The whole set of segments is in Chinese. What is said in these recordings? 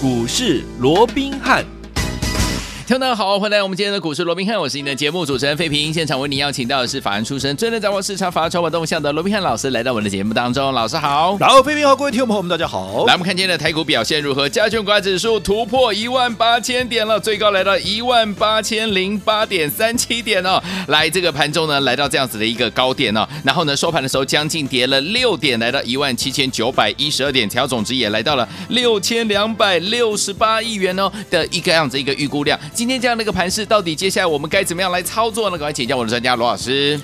股市罗宾汉。听众好，欢迎来到我们今天的股市罗宾汉，我是你的节目主持人费平。现场为你邀请到的是法案出身、最能掌握市场法筹码动向的罗宾汉老师，来到我们的节目当中。老师好，然后费平好，各位听众朋友们，大家好。来，我们看今天的台股表现如何？加权股价指数突破一万八千点了，最高来到一万八千零八点三七点哦。来，这个盘中呢，来到这样子的一个高点哦，然后呢，收盘的时候将近跌了六点，来到一万七千九百一十二点，调总值也来到了六千两百六十八亿元哦的一个样子一个预估量。今天这样的一个盘势。到底接下来我们该怎么样来操作呢？赶快请教我的专家罗老师。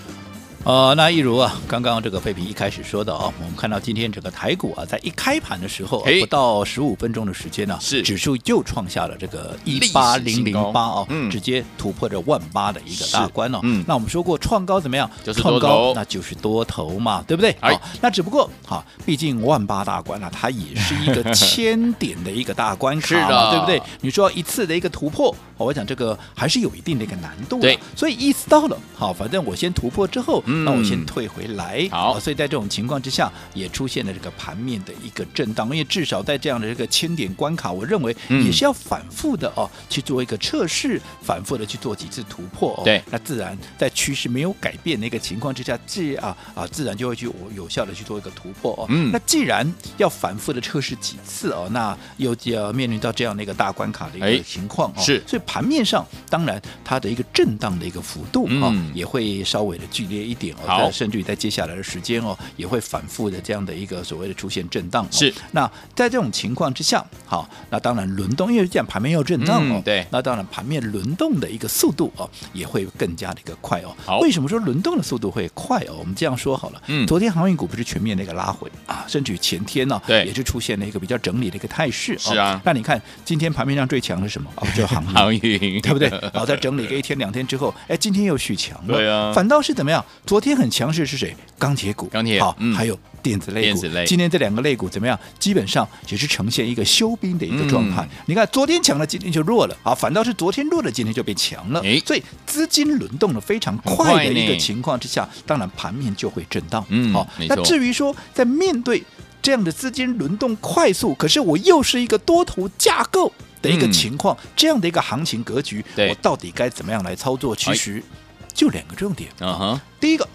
呃，那一如啊，刚刚这个废品一开始说的啊，我们看到今天整个台股啊，在一开盘的时候，不到十五分钟的时间呢，是指数就创下了这个一八零零八啊，嗯，直接突破这万八的一个大关哦。嗯，那我们说过创高怎么样？就是创高，那就是多头嘛，对不对？好，那只不过哈，毕竟万八大关啊，它也是一个千点的一个大关卡嘛，对不对？你说一次的一个突破，我讲这个还是有一定的一个难度的。对，所以意思到了，好，反正我先突破之后。那我先退回来，好，所以在这种情况之下，也出现了这个盘面的一个震荡，因为至少在这样的这个千点关卡，我认为也是要反复的哦，去做一个测试，反复的去做几次突破哦。对，那自然在趋势没有改变的一个情况之下，自啊啊自然就会去有效的去做一个突破哦。嗯，那既然要反复的测试几次哦，那又要面临到这样的一个大关卡的一个情况哦，是，所以盘面上当然它的一个震荡的一个幅度啊，也会稍微的剧烈一点哦。甚至于在接下来的时间哦，也会反复的这样的一个所谓的出现震荡。是，那在这种情况之下，好，那当然轮动，因为这样盘面要震荡哦，嗯、对，那当然盘面轮动的一个速度哦，也会更加的一个快哦。好，为什么说轮动的速度会快哦？我们这样说好了，嗯，昨天航运股不是全面的一个拉回啊，甚至于前天呢，对，也是出现了一个比较整理的一个态势。是啊，那你看今天盘面上最强的是什么？哦，就航运，航运，对不对？然后在整理个一天两天之后，哎，今天又续强了。对啊，反倒是怎么样？昨天很。强势是谁？钢铁股，钢铁好，嗯、还有电子类股。类今天这两个类股怎么样？基本上也是呈现一个休兵的一个状态。嗯、你看，昨天强了，今天就弱了。啊，反倒是昨天弱了，今天就变强了。哎所以资金轮动的非常快的一个情况之下，当然盘面就会震荡。嗯，好。那至于说，在面对这样的资金轮动快速，可是我又是一个多头架构的一个情况，嗯、这样的一个行情格局，我到底该怎么样来操作？其实就两个重点。嗯哼，第一个。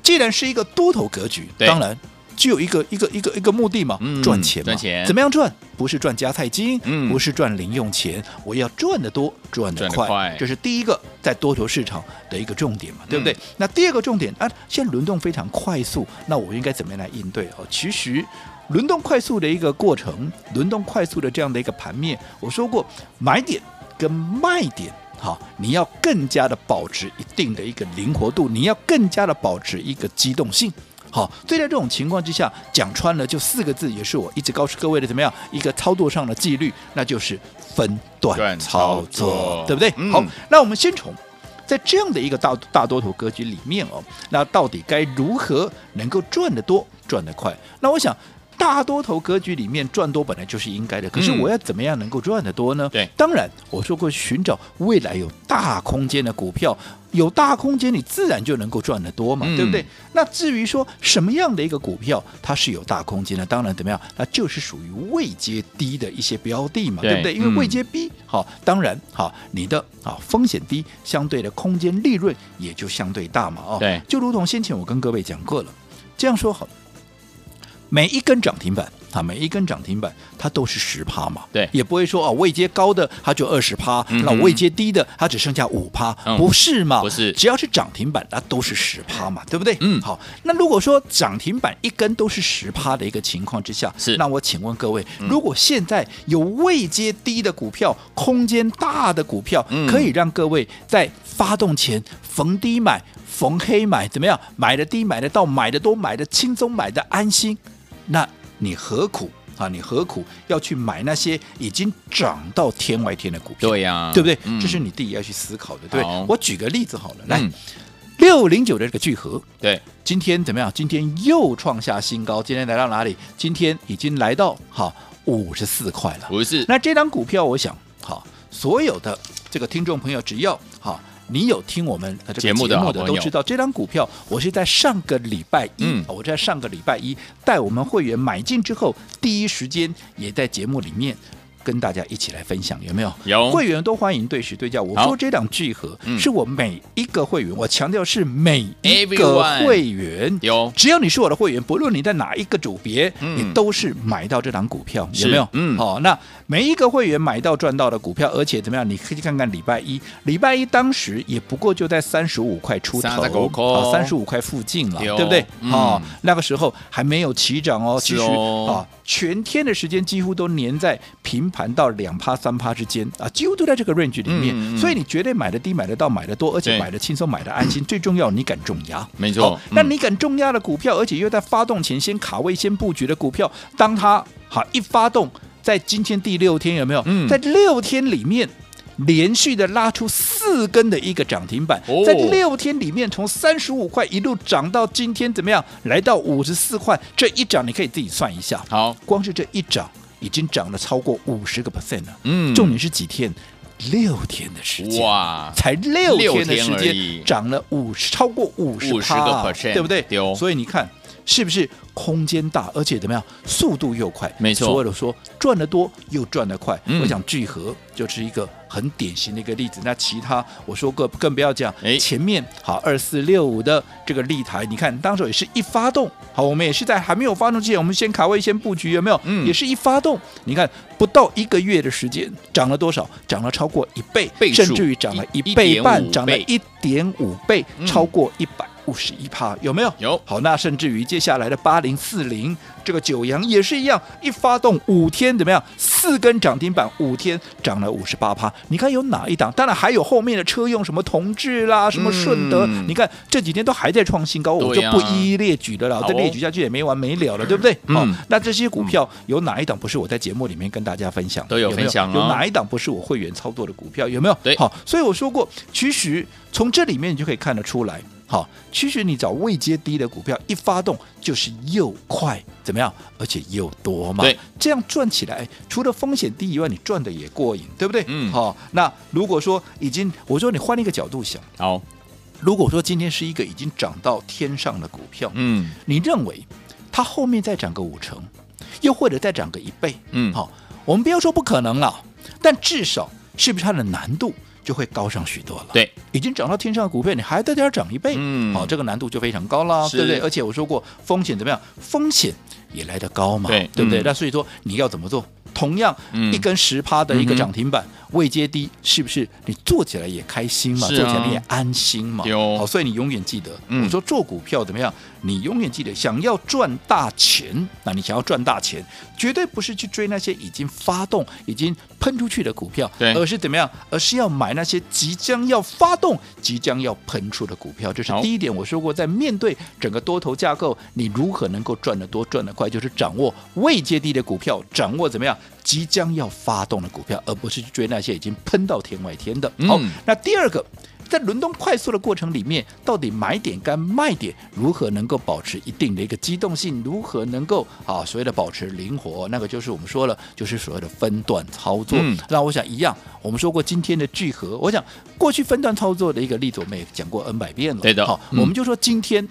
既然是一个多头格局，当然就有一个一个一个一个目的嘛，嗯、赚钱嘛。赚钱怎么样赚？不是赚加菜金，嗯、不是赚零用钱，我要赚得多，赚得快，快这是第一个在多头市场的一个重点嘛，对不对？嗯、那第二个重点啊，现在轮动非常快速，那我应该怎么样来应对哦？其实轮动快速的一个过程，轮动快速的这样的一个盘面，我说过买点跟卖点。好，你要更加的保持一定的一个灵活度，你要更加的保持一个机动性。好，所以在这种情况之下，讲穿了就四个字，也是我一直告诉各位的，怎么样一个操作上的纪律，那就是分段操作，对不对？嗯、好，那我们先从在这样的一个大大多头格局里面哦，那到底该如何能够赚得多、赚得快？那我想。大多头格局里面赚多本来就是应该的，可是我要怎么样能够赚得多呢？对，当然我说过，寻找未来有大空间的股票，有大空间，你自然就能够赚得多嘛，对不对？那至于说什么样的一个股票它是有大空间的，当然怎么样，那就是属于位阶低的一些标的嘛，对不对？因为位阶低，好，当然好，你的啊风险低，相对的空间利润也就相对大嘛，哦，对，就如同先前我跟各位讲过了，这样说好。每一根涨停板啊，每一根涨停板它都是十趴嘛，对，也不会说啊位阶高的它就二十趴，那位阶低的它只剩下五趴，嗯、不是嘛？不是，只要是涨停板，那都是十趴嘛，对不对？嗯，好，那如果说涨停板一根都是十趴的一个情况之下，是，那我请问各位，嗯、如果现在有位阶低的股票，空间大的股票，嗯、可以让各位在发动前逢低买，逢黑买，怎么样？买的低，买的到，买的多，买的轻松，买的安心。那你何苦啊？你何苦要去买那些已经涨到天外天的股票？对呀、啊，对不对？嗯、这是你自己要去思考的。对，我举个例子好了，来，六零九的这个聚合，对，今天怎么样？今天又创下新高，今天来到哪里？今天已经来到哈五十四块了。五十四。那这张股票，我想哈，所有的这个听众朋友，只要哈。你有听我们这个节目的都知道，这张股票我是在上个礼拜一，嗯、我在上个礼拜一带我们会员买进之后，第一时间也在节目里面跟大家一起来分享，有没有？有。会员都欢迎对时对价。我说这档聚合是我每一个会员，我强调是每一个会员。有，只要你是我的会员，不论你在哪一个组别，你都是买到这档股票，有没有？嗯，好，那每一个会员买到赚到的股票，而且怎么样？你可以看看礼拜一，礼拜一当时也不过就在三十五块出头，啊，三十五块附近了，对不对？啊，那个时候还没有起涨哦，其实啊。全天的时间几乎都粘在平盘到两趴三趴之间啊，几乎都在这个 range 里面，所以你绝对买的低、买得到、买得多，而且买的轻松、买的安心。最重要，你敢重压，没错。那你敢重压的股票，而且又在发动前先卡位、先布局的股票，当它好一发动，在今天第六天有没有？嗯、在六天里面。连续的拉出四根的一个涨停板，在六天里面从三十五块一路涨到今天怎么样？来到五十四块，这一涨你可以自己算一下。好，光是这一涨已经涨了超过五十个 percent 了。嗯，重点是几天？六天的时间哇，才六天的时间涨了五十，超过五十个 percent，对不对？有，所以你看是不是空间大，而且怎么样？速度又快。没错，所谓的说赚得多又赚得快。嗯、我想聚合就是一个。很典型的一个例子，那其他我说过更不要讲。哎，前面好二四六五的这个立台，你看当时也是一发动，好，我们也是在还没有发动之前，我们先卡位先布局，有没有？嗯，也是一发动，你看不到一个月的时间，涨了多少？涨了超过一倍，倍甚至于涨了一倍半，涨了一点五倍，嗯、超过一百。五十一趴有没有？有。好，那甚至于接下来的八零四零这个九阳也是一样，一发动五天怎么样？四根涨停板，五天涨了五十八趴。你看有哪一档？当然还有后面的车用什么同志啦，什么顺德，嗯、你看这几天都还在创新高，我就不一一列举了啦。这、哦、列举下去也没完没了了，对不对？好、嗯，那这些股票有哪一档不是我在节目里面跟大家分享？都有分享、哦、有，有哪一档不是我会员操作的股票？有没有？对。好，所以我说过，其实从这里面你就可以看得出来。好，其实你找未接低的股票，一发动就是又快，怎么样？而且又多嘛。对，这样赚起来，除了风险低以外，你赚的也过瘾，对不对？嗯。好，那如果说已经，我说你换一个角度想，好，如果说今天是一个已经涨到天上的股票，嗯，你认为它后面再涨个五成，又或者再涨个一倍，嗯，好，我们不要说不可能了，但至少是不是它的难度？就会高上许多了。对，已经涨到天上的股票，你还在这儿涨一倍，嗯，好，这个难度就非常高了，对不对？而且我说过，风险怎么样？风险也来得高嘛，对，对不对？嗯、那所以说你要怎么做？同样，一根十趴的一个涨停板。位阶低，是不是你做起来也开心嘛？啊、做起来你也安心嘛？有好，所以你永远记得，嗯、我说做股票怎么样？你永远记得，想要赚大钱，那你想要赚大钱，绝对不是去追那些已经发动、已经喷出去的股票，对而是怎么样？而是要买那些即将要发动、即将要喷出的股票。这是第一点。我说过，在面对整个多头架构，你如何能够赚得多、赚得快，就是掌握未接低的股票，掌握怎么样？即将要发动的股票，而不是去追那些已经喷到天外天的。好，嗯、那第二个，在轮动快速的过程里面，到底买点跟卖点如何能够保持一定的一个机动性？如何能够啊所谓的保持灵活？那个就是我们说了，就是所谓的分段操作。嗯、那我想一样，我们说过今天的聚合，我想过去分段操作的一个例子，我们也讲过 N 百遍了。对的。好，嗯、我们就说今天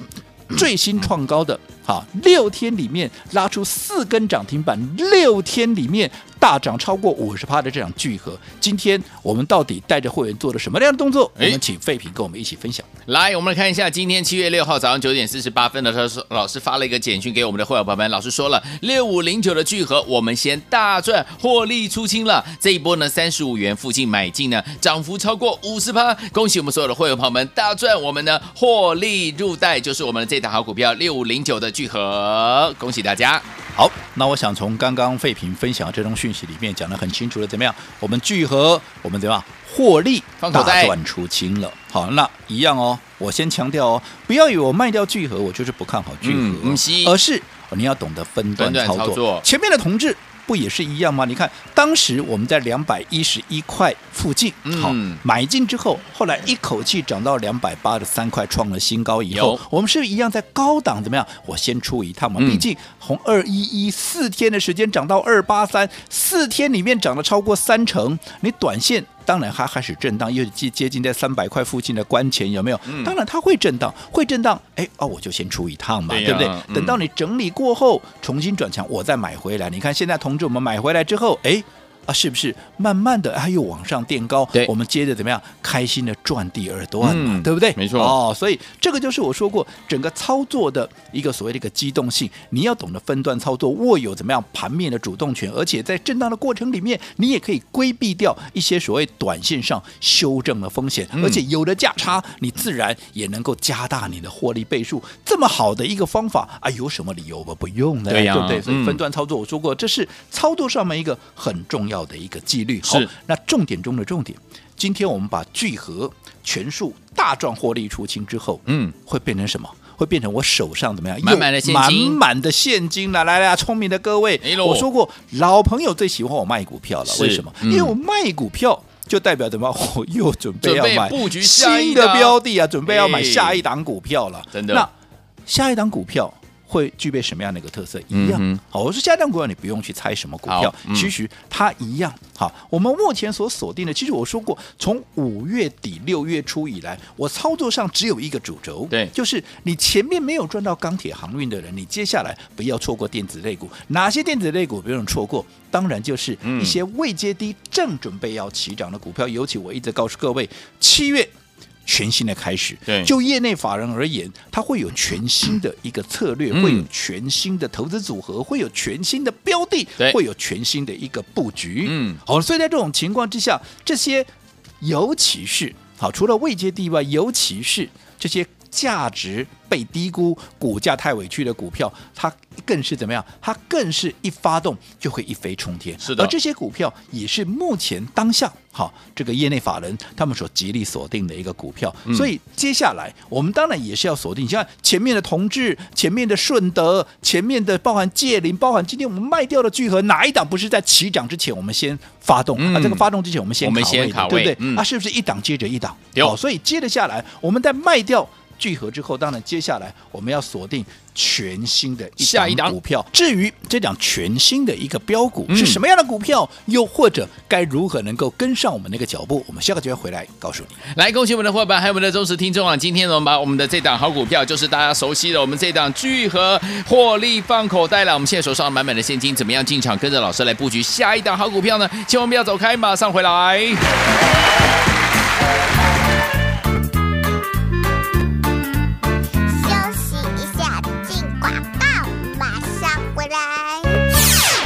最新创高的，好，六天里面拉出四根涨停板，六天里面。大涨超过五十趴的这场聚合，今天我们到底带着会员做了什么样的动作？我们请废品跟我们一起分享。来，我们来看一下，今天七月六号早上九点四十八分的时候，老师发了一个简讯给我们的会员朋友们，老师说了，六五零九的聚合，我们先大赚获利出清了。这一波呢，三十五元附近买进呢，涨幅超过五十趴，恭喜我们所有的会员朋友们大赚，我们呢获利入袋，就是我们的这档好股票六五零九的聚合，恭喜大家。好，那我想从刚刚废品分享的这种讯息里面讲得很清楚了，怎么样？我们聚合，我们怎么样获利大赚出清了？好，那一样哦。我先强调哦，不要以为我卖掉聚合，我就是不看好聚合，嗯、而是你要懂得分段操作。操作前面的同志。不也是一样吗？你看，当时我们在两百一十一块附近，好、嗯、买进之后，后来一口气涨到两百八十三块，创了新高以后，我们是不是一样在高档怎么样？我先出一趟嘛，毕竟从二一一四天的时间涨到二八三，四天里面涨了超过三成，你短线。当然，它开始震荡，又接接近在三百块附近的关前，有没有？当然，它会震荡，会震荡。哎，哦，我就先出一趟嘛，对，不对？嗯、等到你整理过后，重新转强，我再买回来。你看现在同志，我们买回来之后，哎，啊，是不是慢慢的它又往上垫高？对，我们接着怎么样开心的赚第二段嘛，嗯、对不对？没错哦，所以这个就是我说过整个操作的一个所谓的一个机动性，你要懂得分段操作，握有怎么样盘面的主动权，而且在震荡的过程里面，你也可以规避掉一些所谓短线上修正的风险，嗯、而且有了价差，你自然也能够加大你的获利倍数。这么好的一个方法啊，有什么理由我不用呢？对呀、啊，对不对？所以分段操作，我说过，嗯、这是操作上面一个很重要的一个纪律。好，那重点中的重点，今天我们把聚合全数大赚获利出清之后，嗯，会变成什么？会变成我手上怎么样？满满的现金，满满的现金了。来来，聪明的各位，我说过，老朋友最喜欢我卖股票了。为什么？因为我卖股票就代表怎么？我又准备要买布局新的标的啊，准备要买下一档股票了。真的？那下一档股票。会具备什么样的一个特色？一样，嗯、好，我说下一档股票你不用去猜什么股票，嗯、其实它一样。好，我们目前所锁定的，其实我说过，从五月底六月初以来，我操作上只有一个主轴，对，就是你前面没有赚到钢铁航运的人，你接下来不要错过电子类股。哪些电子类股不用错过？当然就是一些未接低、正准备要起涨的股票。嗯、尤其我一直告诉各位，七月。全新的开始，对，就业内法人而言，它会有全新的一个策略，嗯、会有全新的投资组合，会有全新的标的，对。会有全新的一个布局。嗯，好，所以在这种情况之下，这些尤其是好，除了未接地外，尤其是这些价值被低估、股价太委屈的股票，它更是怎么样？它更是一发动就会一飞冲天。是的，而这些股票也是目前当下。好，这个业内法人他们所极力锁定的一个股票，嗯、所以接下来我们当然也是要锁定。你像前面的同志、前面的顺德、前面的包含界林、包含今天我们卖掉的聚合，哪一档不是在起涨之前我们先发动？嗯、啊，这个发动之前我们先卡位，我们先卡位对不对？嗯、啊，是不是一档接着一档？有好，所以接着下来，我们在卖掉。聚合之后，当然接下来我们要锁定全新的一档股票。至于这档全新的一个标股是什么样的股票，嗯、又或者该如何能够跟上我们那个脚步，我们下个就要回来告诉你。来，恭喜我们的伙伴，还有我们的忠实听众啊！今天呢，我们把我们的这档好股票，就是大家熟悉的我们这档聚合获利放口袋了。我们现在手上满满的现金，怎么样进场跟着老师来布局下一档好股票呢？千万不要走开，马上回来。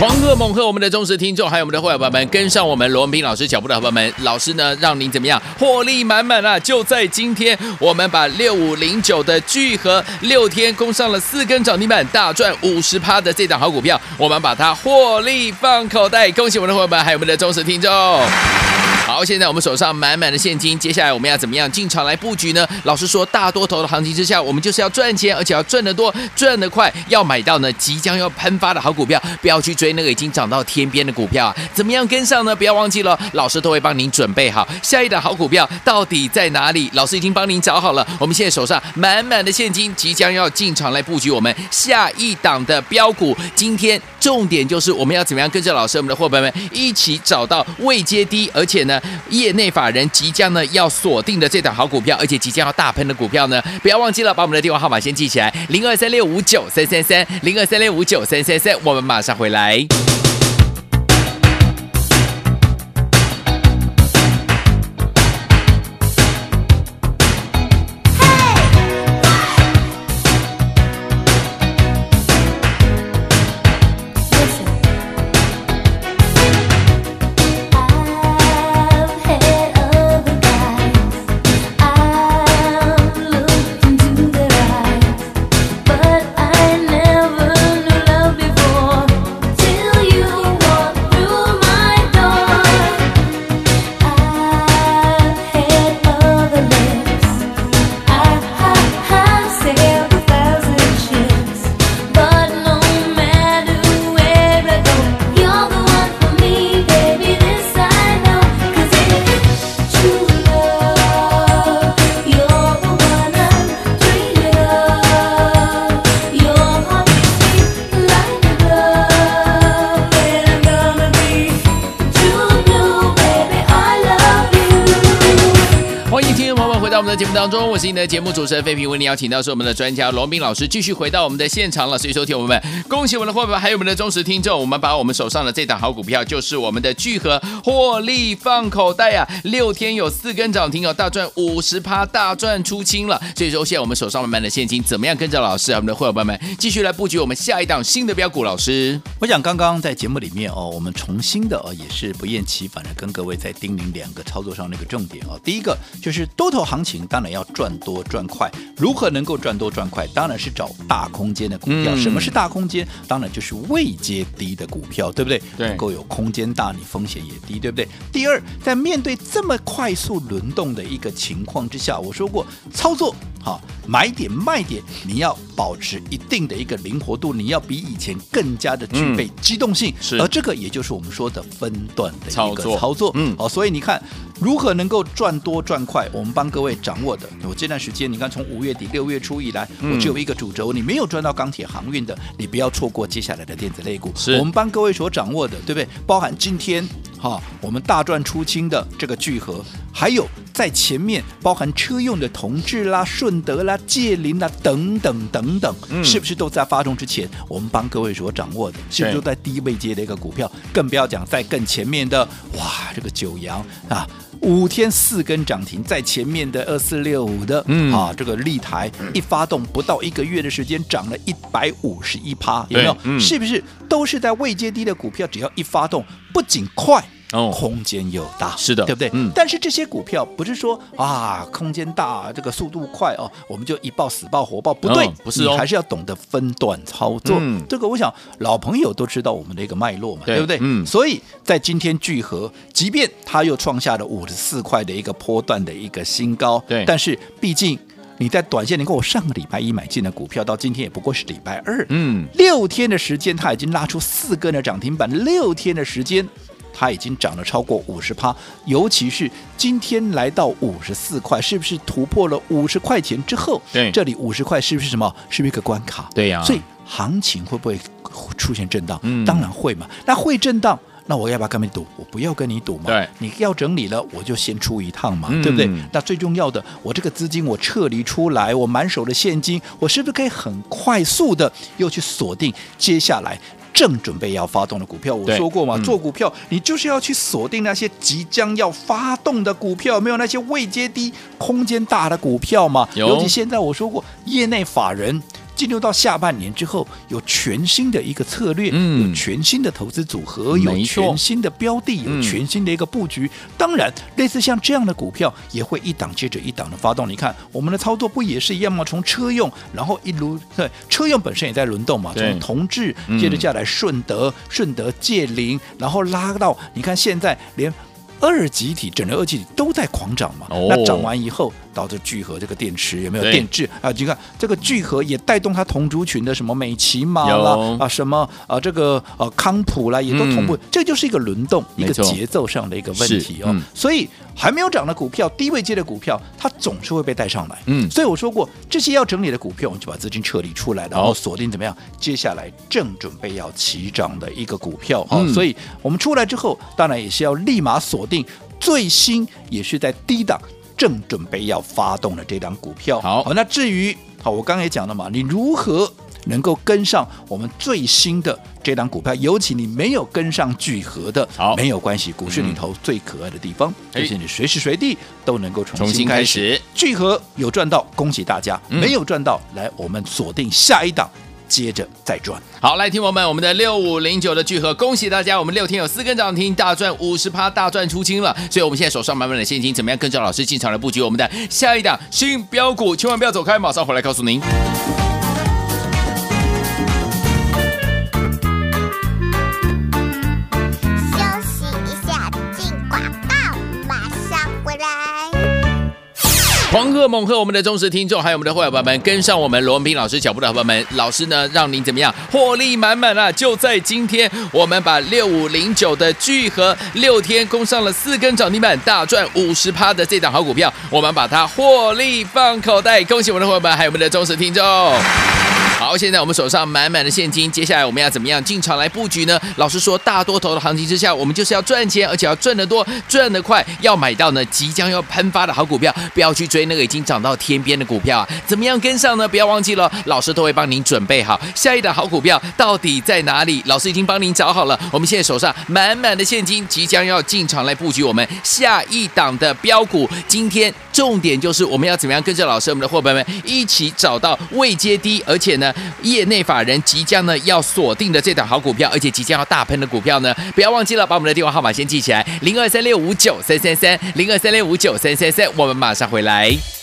狂贺猛贺我们的忠实听众，还有我们的会员朋友们，跟上我们罗文斌老师脚步的朋友们，老师呢让您怎么样获利满满啊！就在今天，我们把六五零九的聚合六天攻上了四根涨停板，大赚五十趴的这档好股票，我们把它获利放口袋，恭喜我们的伙伴们，还有我们的忠实听众。好，现在我们手上满满的现金，接下来我们要怎么样进场来布局呢？老师说，大多头的行情之下，我们就是要赚钱，而且要赚得多、赚得快，要买到呢即将要喷发的好股票，不要去追那个已经涨到天边的股票啊！怎么样跟上呢？不要忘记了，老师都会帮您准备好下一档好股票到底在哪里，老师已经帮您找好了。我们现在手上满满的现金，即将要进场来布局我们下一档的标股。今天重点就是我们要怎么样跟着老师，我们的伙伴们一起找到未接低，而且呢。业内法人即将呢要锁定的这档好股票，而且即将要大喷的股票呢，不要忘记了，把我们的电话号码先记起来，零二三六五九三三三，零二三六五九三三三，我们马上回来。的节目当中，我是你的节目主持人费平，为你邀请到是我们的专家罗宾老师，继续回到我们的现场了。所以收听我们，恭喜我们的伙伴，还有我们的忠实听众，我们把我们手上的这档好股票，就是我们的聚合获利放口袋啊，六天有四根涨停哦，大赚五十趴，大赚出清了。所以说现在我们手上满满的现金，怎么样跟着老师啊，我们的伙伴们继续来布局我们下一档新的标股？老师，我想刚刚在节目里面哦，我们重新的哦，也是不厌其烦的跟各位在叮咛两个操作上那个重点哦，第一个就是多头行情，当然要赚多赚快。如何能够赚多赚快？当然是找大空间的股票。嗯、什么是大空间？当然就是位阶低的股票，对不对？对，能够有空间大，你风险也低，对不对？第二，在面对这么快速轮动的一个情况之下，我说过操作。好，买点卖点，你要保持一定的一个灵活度，你要比以前更加的具备机动性。是，而这个也就是我们说的分段的一个操作。操作嗯，好，所以你看如何能够赚多赚快，我们帮各位掌握的。我这段时间，你看从五月底六月初以来，我只有一个主轴，你没有赚到钢铁航运的，你不要错过接下来的电子类股。是，我们帮各位所掌握的，对不对？包含今天。哈，我们大赚出清的这个聚合，还有在前面包含车用的同志啦、顺德啦、界林啦等等等等，嗯、是不是都在发动之前，我们帮各位所掌握的？是不是都在低位接的一个股票？更不要讲在更前面的，哇，这个九阳啊，五天四根涨停，在前面的二四六五的，嗯啊，这个立台一发动不到一个月的时间，涨了一百五十一趴，有没有？嗯、是不是都是在未接低的股票？只要一发动，不仅快。哦，空间又大，是的，对不对？嗯。但是这些股票不是说啊，空间大，这个速度快哦，我们就一爆死爆活爆，不对，不是哦，还是要懂得分段操作。嗯。这个我想老朋友都知道我们的一个脉络嘛，对不对？嗯。所以在今天聚合，即便它又创下了五十四块的一个波段的一个新高，对。但是毕竟你在短线，你看我上个礼拜一买进的股票，到今天也不过是礼拜二，嗯，六天的时间，它已经拉出四根的涨停板，六天的时间。它已经涨了超过五十趴，尤其是今天来到五十四块，是不是突破了五十块钱之后？对，这里五十块是不是什么？是不是一个关卡？对呀、啊。所以行情会不会出现震荡？嗯，当然会嘛。那会震荡，那我要不要跟你赌？我不要跟你赌嘛。对，你要整理了，我就先出一趟嘛，嗯、对不对？那最重要的，我这个资金我撤离出来，我满手的现金，我是不是可以很快速的又去锁定接下来？正准备要发动的股票，我说过嘛，嗯、做股票你就是要去锁定那些即将要发动的股票，没有那些未接低、空间大的股票嘛？尤其现在我说过，业内法人。进入到下半年之后，有全新的一个策略，嗯，有全新的投资组合，有全新的标的，有全新的一个布局。当然，类似像这样的股票，也会一档接着一档的发动。你看，我们的操作不也是一样吗？从车用，然后一路对车用本身也在轮动嘛，从同质接着下来顺德，顺德界零，然后拉到你看现在连二级体、整个二级体都在狂涨嘛。那涨完以后。导致聚合这个电池有没有电质啊？你看这个聚合也带动它同族群的什么美琪马啦啊，什么啊这个呃、啊、康普啦，也都同步，嗯、这就是一个轮动，一个节奏上的一个问题哦。嗯、所以还没有涨的股票，低位阶的股票，它总是会被带上来。嗯，所以我说过，这些要整理的股票，我们就把资金撤离出来，然后锁定怎么样？接下来正准备要起涨的一个股票啊。嗯、所以我们出来之后，当然也是要立马锁定最新，也是在低档。正准备要发动的这档股票，好，好，那至于好，我刚才也讲了嘛，你如何能够跟上我们最新的这档股票？尤其你没有跟上聚合的，好，没有关系，股市里头最可爱的地方，嗯、就是你随时随地都能够重新开始。开始聚合有赚到，恭喜大家；嗯、没有赚到，来我们锁定下一档。接着再赚，好，来听我们我们的六五零九的聚合，恭喜大家，我们六天有四根涨停，大赚五十趴，大赚出清了。所以我们现在手上满满的现金，怎么样跟着老师进场来布局我们的下一档新标股？千万不要走开，马上回来告诉您。狂贺猛贺我们的忠实听众，还有我们的会员朋友们，跟上我们罗文斌老师脚步的伙伴们，老师呢让您怎么样获利满满啊？就在今天，我们把六五零九的聚合六天攻上了四根涨停板，大赚五十趴的这档好股票，我们把它获利放口袋，恭喜我们的伙伴们，还有我们的忠实听众。好，现在我们手上满满的现金，接下来我们要怎么样进场来布局呢？老实说，大多头的行情之下，我们就是要赚钱，而且要赚得多、赚得快，要买到呢即将要喷发的好股票，不要去追那个已经涨到天边的股票啊！怎么样跟上呢？不要忘记了，老师都会帮您准备好下一档好股票到底在哪里，老师已经帮您找好了。我们现在手上满满的现金，即将要进场来布局我们下一档的标股。今天重点就是我们要怎么样跟着老师，我们的伙伴们一起找到未接低，而且呢，业内法人即将呢要锁定的这档好股票，而且即将要大喷的股票呢，不要忘记了，把我们的电话号码先记起来，零二三六五九三三三，零二三六五九三三三，我们马上回来。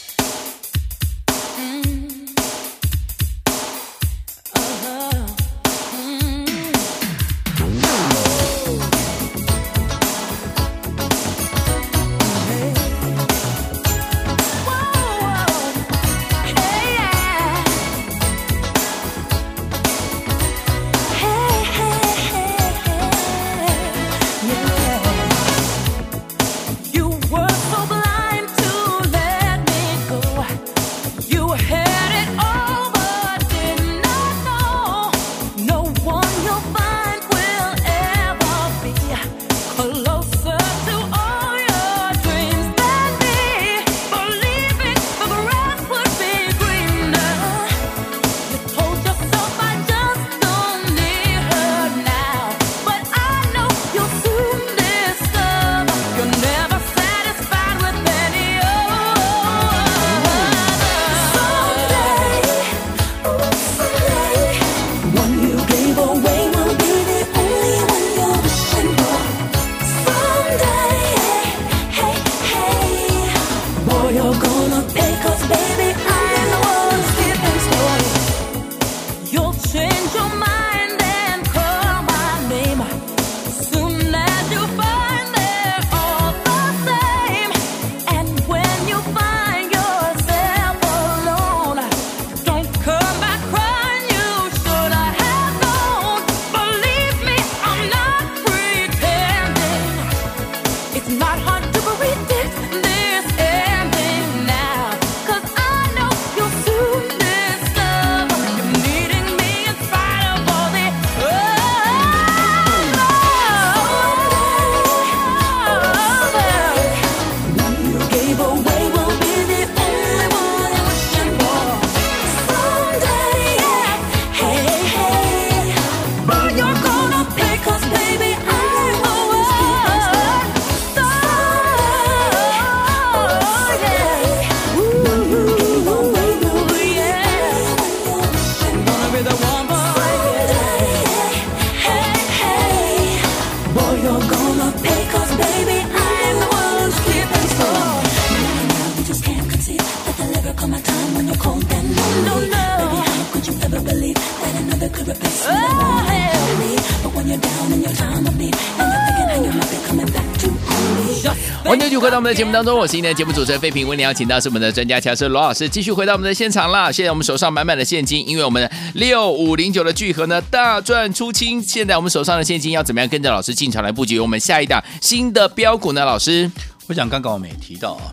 我们的节目当中，我是今天的节目主持人费平。为您邀请到是我们的专家强师罗老师，继续回到我们的现场啦。现在我们手上满满的现金，因为我们六五零九的聚合呢大赚出清。现在我们手上的现金要怎么样跟着老师进场来布局我们下一档新的标股呢？老师，我想刚刚我们也提到啊，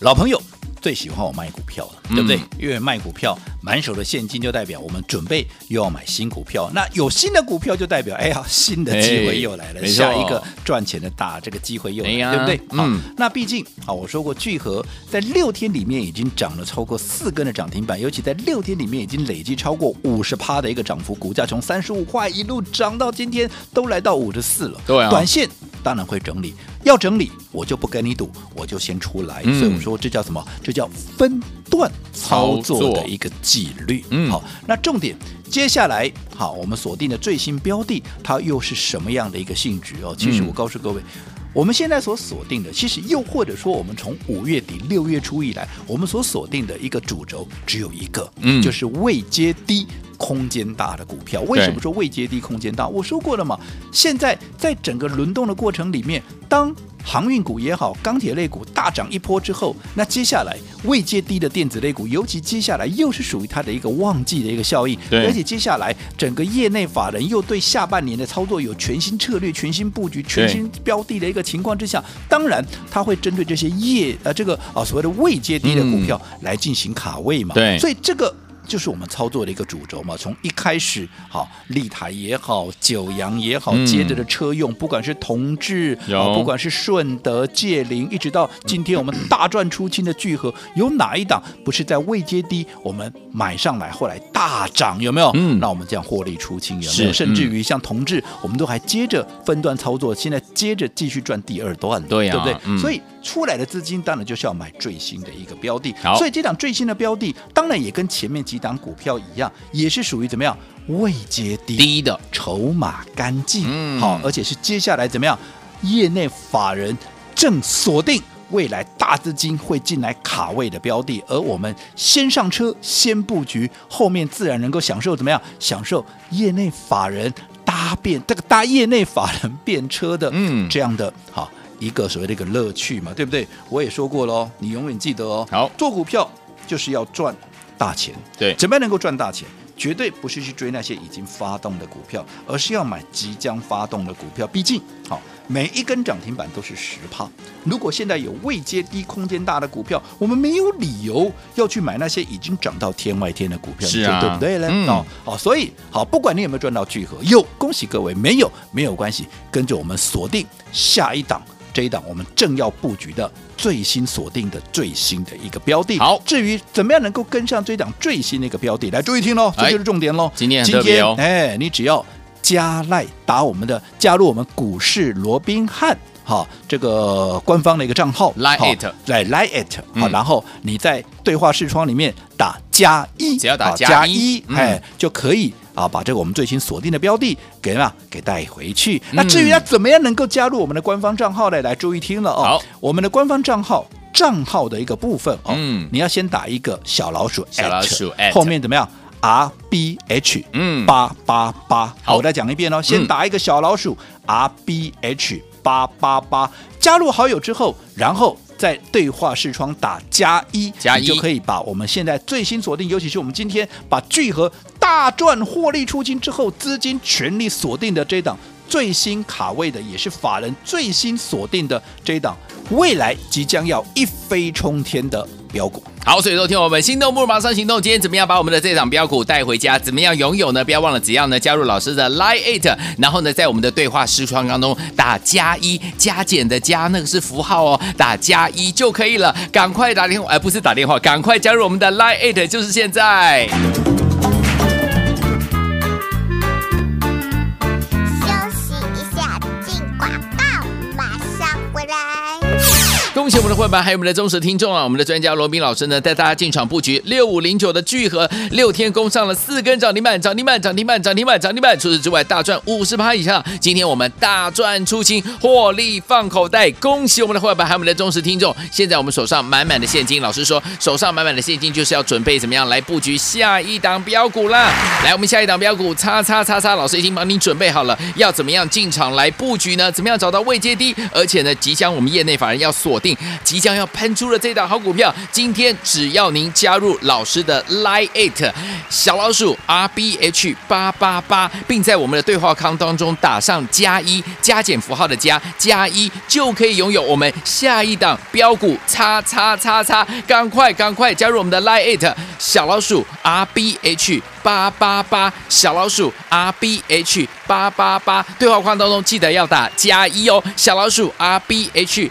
老朋友。最喜欢我卖股票了，对不对？嗯、因为卖股票满手的现金，就代表我们准备又要买新股票。那有新的股票，就代表哎呀，新的机会又来了，下一个赚钱的大这个机会又来了，哎、对不对？嗯。好，那毕竟啊，我说过聚合在六天里面已经涨了超过四根的涨停板，尤其在六天里面已经累计超过五十趴的一个涨幅，股价从三十五块一路涨到今天都来到五十四了。对啊。短线当然会整理。要整理，我就不跟你赌，我就先出来。嗯、所以我说这叫什么？这叫分段操作的一个纪律。嗯，好，那重点接下来，好，我们锁定的最新标的，它又是什么样的一个性质哦？其实我告诉各位，嗯、我们现在所锁定的，其实又或者说，我们从五月底六月初以来，我们所锁定的一个主轴只有一个，嗯，就是未接低。空间大的股票，为什么说未接低、空间大？我说过了嘛。现在在整个轮动的过程里面，当航运股也好，钢铁类股大涨一波之后，那接下来未接低的电子类股，尤其接下来又是属于它的一个旺季的一个效应，对而且接下来整个业内法人又对下半年的操作有全新策略、全新布局、全新标的的一个情况之下，当然它会针对这些业呃这个啊所谓的未接低的股票来进行卡位嘛。对，所以这个。就是我们操作的一个主轴嘛。从一开始，好，立台也好，九阳也好，接着的车用，不管是同致，不管是顺德、界林，一直到今天我们大赚出清的聚合，有哪一档不是在未接低我们买上来，后来大涨？有没有？嗯，那我们这样获利出清有没有？甚至于像同志，我们都还接着分段操作，现在接着继续赚第二段，对呀，对不对？嗯、所以出来的资金当然就是要买最新的一个标的。所以这档最新的标的，当然也跟前面几档股票一样，也是属于怎么样？未接低，低的，筹码干净，嗯，好，而且是接下来怎么样？业内法人正锁定未来大资金会进来卡位的标的，而我们先上车，先布局，后面自然能够享受怎么样？享受业内法人搭便这个搭业内法人便车的，嗯，这样的好一个所谓的一个乐趣嘛，对不对？我也说过喽，你永远记得哦。好，做股票就是要赚大钱，对，怎么样能够赚大钱？绝对不是去追那些已经发动的股票，而是要买即将发动的股票。毕竟，好每一根涨停板都是十趴。如果现在有未接低、空间大的股票，我们没有理由要去买那些已经涨到天外天的股票，是啊，对不对呢？嗯、哦，好，所以好，不管你有没有赚到聚合，有恭喜各位，没有没有关系，跟着我们锁定下一档。这一档我们正要布局的最新锁定的最新的一个标的。好，至于怎么样能够跟上这一档最新的一个标的，来注意听喽，这就是重点喽。今天今天哎，你只要加赖打我们的加入我们股市罗宾汉哈这个官方的一个账号，line it 来 line it 好，然后你在对话视窗里面打加一，只要打加一，哎就可以。啊，把这个我们最新锁定的标的给嘛给带回去。嗯、那至于要怎么样能够加入我们的官方账号呢？来注意听了哦。好，我们的官方账号账号的一个部分哦，嗯，你要先打一个小老鼠，小老鼠后面怎么样？R B H 嗯八八八。好，我再讲一遍哦，先打一个小老鼠 R B H 八八八，加入好友之后，然后。在对话视窗打加一，加一就可以把我们现在最新锁定，尤其是我们今天把聚合大赚获利出金之后，资金全力锁定的这一档最新卡位的，也是法人最新锁定的这一档，未来即将要一飞冲天的。标股好，所以说听我们心动不如马上行动。今天怎么样把我们的这档标股带回家？怎么样拥有呢？不要忘了，只要呢加入老师的 Line Eight，然后呢在我们的对话视窗当中打加一加减的加，那个是符号哦，打加一就可以了。赶快打电话，而、呃、不是打电话，赶快加入我们的 Line Eight，就是现在。恭喜我们的会员，还有我们的忠实听众啊！我们的专家罗宾老师呢，带大家进场布局六五零九的聚合，六天攻上了四根涨停板，涨停板，涨停板，涨停板，涨停板。除此之外，大赚五十趴以上。今天我们大赚出清，获利放口袋。恭喜我们的会员，还有我们的忠实听众。现在我们手上满满的现金，老师说，手上满满的现金就是要准备怎么样来布局下一档标股啦。来，我们下一档标股，叉叉叉叉，老师已经帮你准备好了，要怎么样进场来布局呢？怎么样找到位阶低，而且呢，即将我们业内法人要锁定。即将要喷出的这档好股票，今天只要您加入老师的 Line Eight 小老鼠 R B H 八八八，并在我们的对话框当中打上加一加减符号的加加一，就可以拥有我们下一档标股叉叉叉叉，赶快赶快加入我们的 Line Eight 小老鼠 R B H 八八八，小老鼠 R B H 八八八，对话框当中记得要打加一哦，小老鼠 R B H。